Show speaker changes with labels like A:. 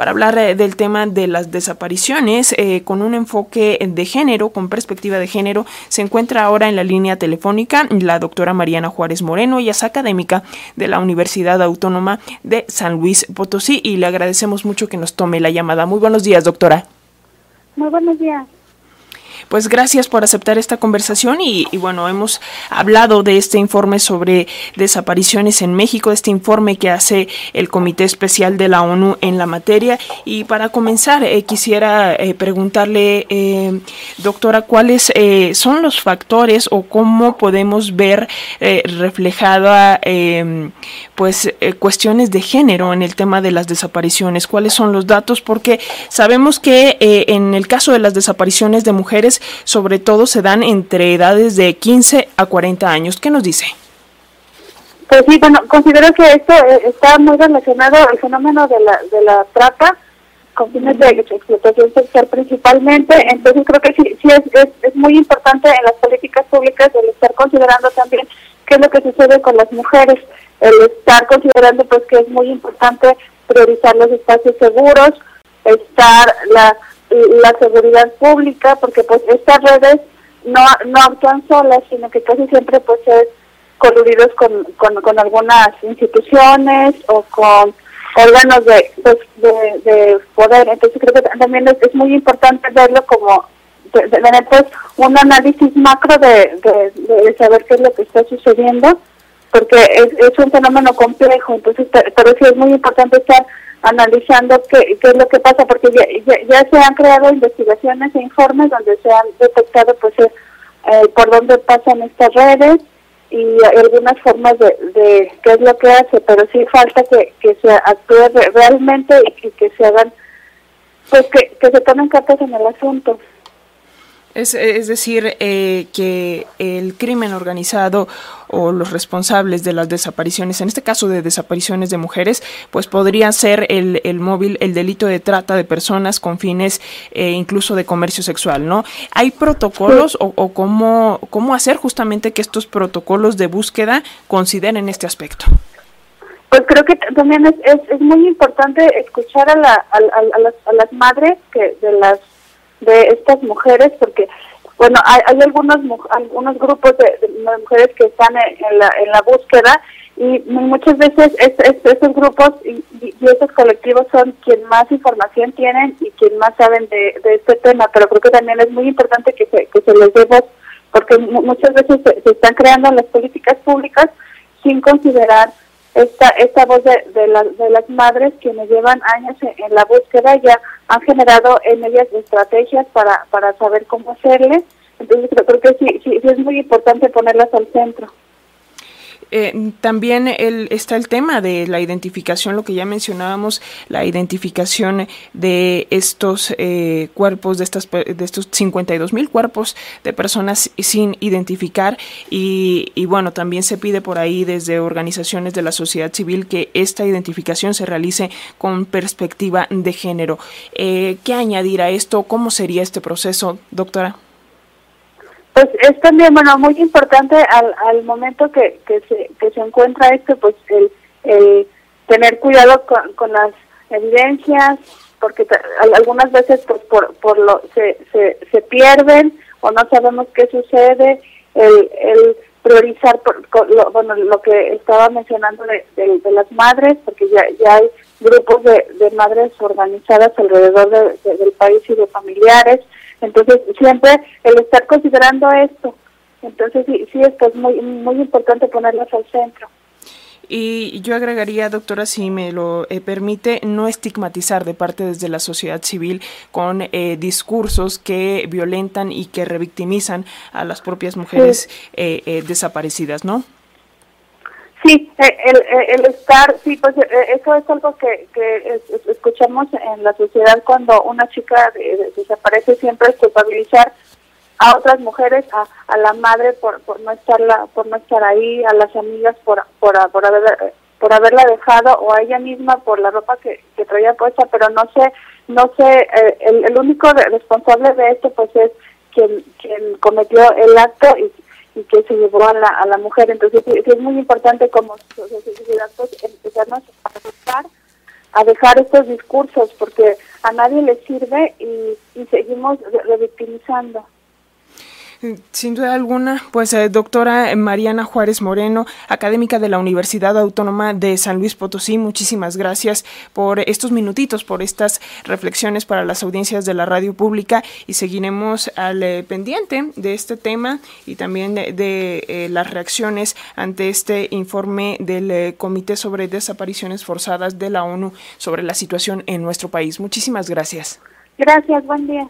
A: para hablar eh, del tema de las desapariciones eh, con un enfoque de género, con perspectiva de género. Se encuentra ahora en la línea telefónica la doctora Mariana Juárez Moreno, ella es académica de la Universidad Autónoma de San Luis Potosí y le agradecemos mucho que nos tome la llamada. Muy buenos días, doctora.
B: Muy buenos días.
A: Pues gracias por aceptar esta conversación y, bueno, hemos hablado de este informe sobre desapariciones en México, este informe que hace el Comité Especial de la ONU en la materia. Y para comenzar, eh, quisiera eh, preguntarle, eh, doctora, cuáles son los factores o cómo podemos ver reflejada pues cuestiones de género en el tema de las desapariciones. ¿Cuáles son los datos? Porque sabemos que en el caso de las desapariciones de mujeres, sobre todo se dan entre edades de 15 a 40 años. ¿Qué nos dice?
B: Pues sí, bueno, considero que esto eh, está muy relacionado al fenómeno de la, de la trata con fines de explotación sexual principalmente, entonces creo que sí, sí es, es, muy importante en las políticas públicas el estar considerando también qué es lo que sucede con las mujeres, el estar considerando pues que es muy importante priorizar los espacios seguros, estar la la seguridad pública, porque pues estas redes no, no actúan solas, sino que casi siempre pues es coludidos con, con, algunas instituciones o con órganos de, pues, de, poder. Entonces creo que también es, muy importante verlo como tener pues un análisis macro de, de, saber qué es lo que está sucediendo, porque es, es un fenómeno complejo, entonces pero sí es muy importante estar analizando qué, qué es lo que pasa, porque ya, ya, se han creado investigaciones e informes donde se han detectado pues eh, eh, por dónde pasan estas redes y algunas formas de, de qué es lo que hace, pero sí falta que, que se actúe realmente y que, se hagan, pues que, que se tomen cartas en el asunto.
A: Es, es decir, eh, que el crimen organizado o los responsables de las desapariciones, en este caso de desapariciones de mujeres, pues podría ser el, el móvil, el delito de trata de personas con fines eh, incluso de comercio sexual, ¿no? ¿Hay protocolos o, cómo, cómo hacer justamente que estos protocolos de búsqueda consideren este aspecto?
B: Pues creo que también es, es, muy importante escuchar a, la, a, las, a las madres que de las de estas mujeres porque bueno hay, hay algunos algunos grupos de, mujeres que están en, la, en la búsqueda y muchas veces es, esos grupos y, y, esos colectivos son quien más información tienen y quien más saben de, de este tema pero creo que también es muy importante que se, que se les dé voz porque muchas veces se están creando las políticas públicas sin considerar esta esta voz de, de, de las madres quienes llevan años en, la búsqueda ya han generado en ellas estrategias para para saber cómo hacerle. Entonces creo, que sí, sí es muy importante ponerlas al centro
A: eh, también el, está el tema de la identificación, lo que ya mencionábamos, la identificación de estos eh, cuerpos, de, estas, de estos 52 mil cuerpos de personas sin identificar y, y, bueno, también se pide por ahí desde organizaciones de la sociedad civil que esta identificación se realice con perspectiva de género. Eh, ¿Qué añadir a esto? ¿Cómo sería este proceso, doctora?
B: Pues es también, bueno, muy importante al, al momento que, que, se, que se encuentra esto, pues el, el tener cuidado con, con las evidencias, porque algunas veces pues por, por lo se, se, se pierden o no sabemos qué sucede, el, el priorizar por, lo, bueno, lo que estaba mencionando de, de, las madres, porque ya, ya hay grupos de, de madres organizadas alrededor de, del país y de familiares, entonces, siempre el estar considerando esto, entonces sí, sí es pues muy, muy importante ponerlos al centro.
A: Y yo agregaría, doctora, si me lo eh, permite, no estigmatizar de parte desde la sociedad civil con eh, discursos que violentan y que revictimizan a las propias mujeres eh, desaparecidas, ¿no?
B: Sí, el, el, estar, sí, pues eso es algo que, que escuchamos en la sociedad cuando una chica desaparece, siempre es culpabilizar a otras mujeres, a, a la madre por, por no estarla, por no estar ahí, a las amigas por, por, por, haber, por haberla dejado o a ella misma por la ropa que, que traía puesta, pero no sé, no sé, eh, el, el único responsable de esto pues es quien, quien cometió el acto y y que se llevó a la, a la mujer. Entonces, es muy importante como sociedad pues, empezarnos a buscar a dejar estos discursos porque a nadie le sirve y, y seguimos revictimizando.
A: Sin duda alguna, pues eh, doctora Mariana Juárez Moreno, académica de la Universidad Autónoma de San Luis Potosí, muchísimas gracias por estos minutitos, por estas reflexiones para las audiencias de la radio pública y seguiremos al eh, pendiente de este tema y también de, eh, las reacciones ante este informe del Comité sobre Desapariciones Forzadas de la ONU sobre la situación en nuestro país. Muchísimas gracias.
B: Gracias, buen día.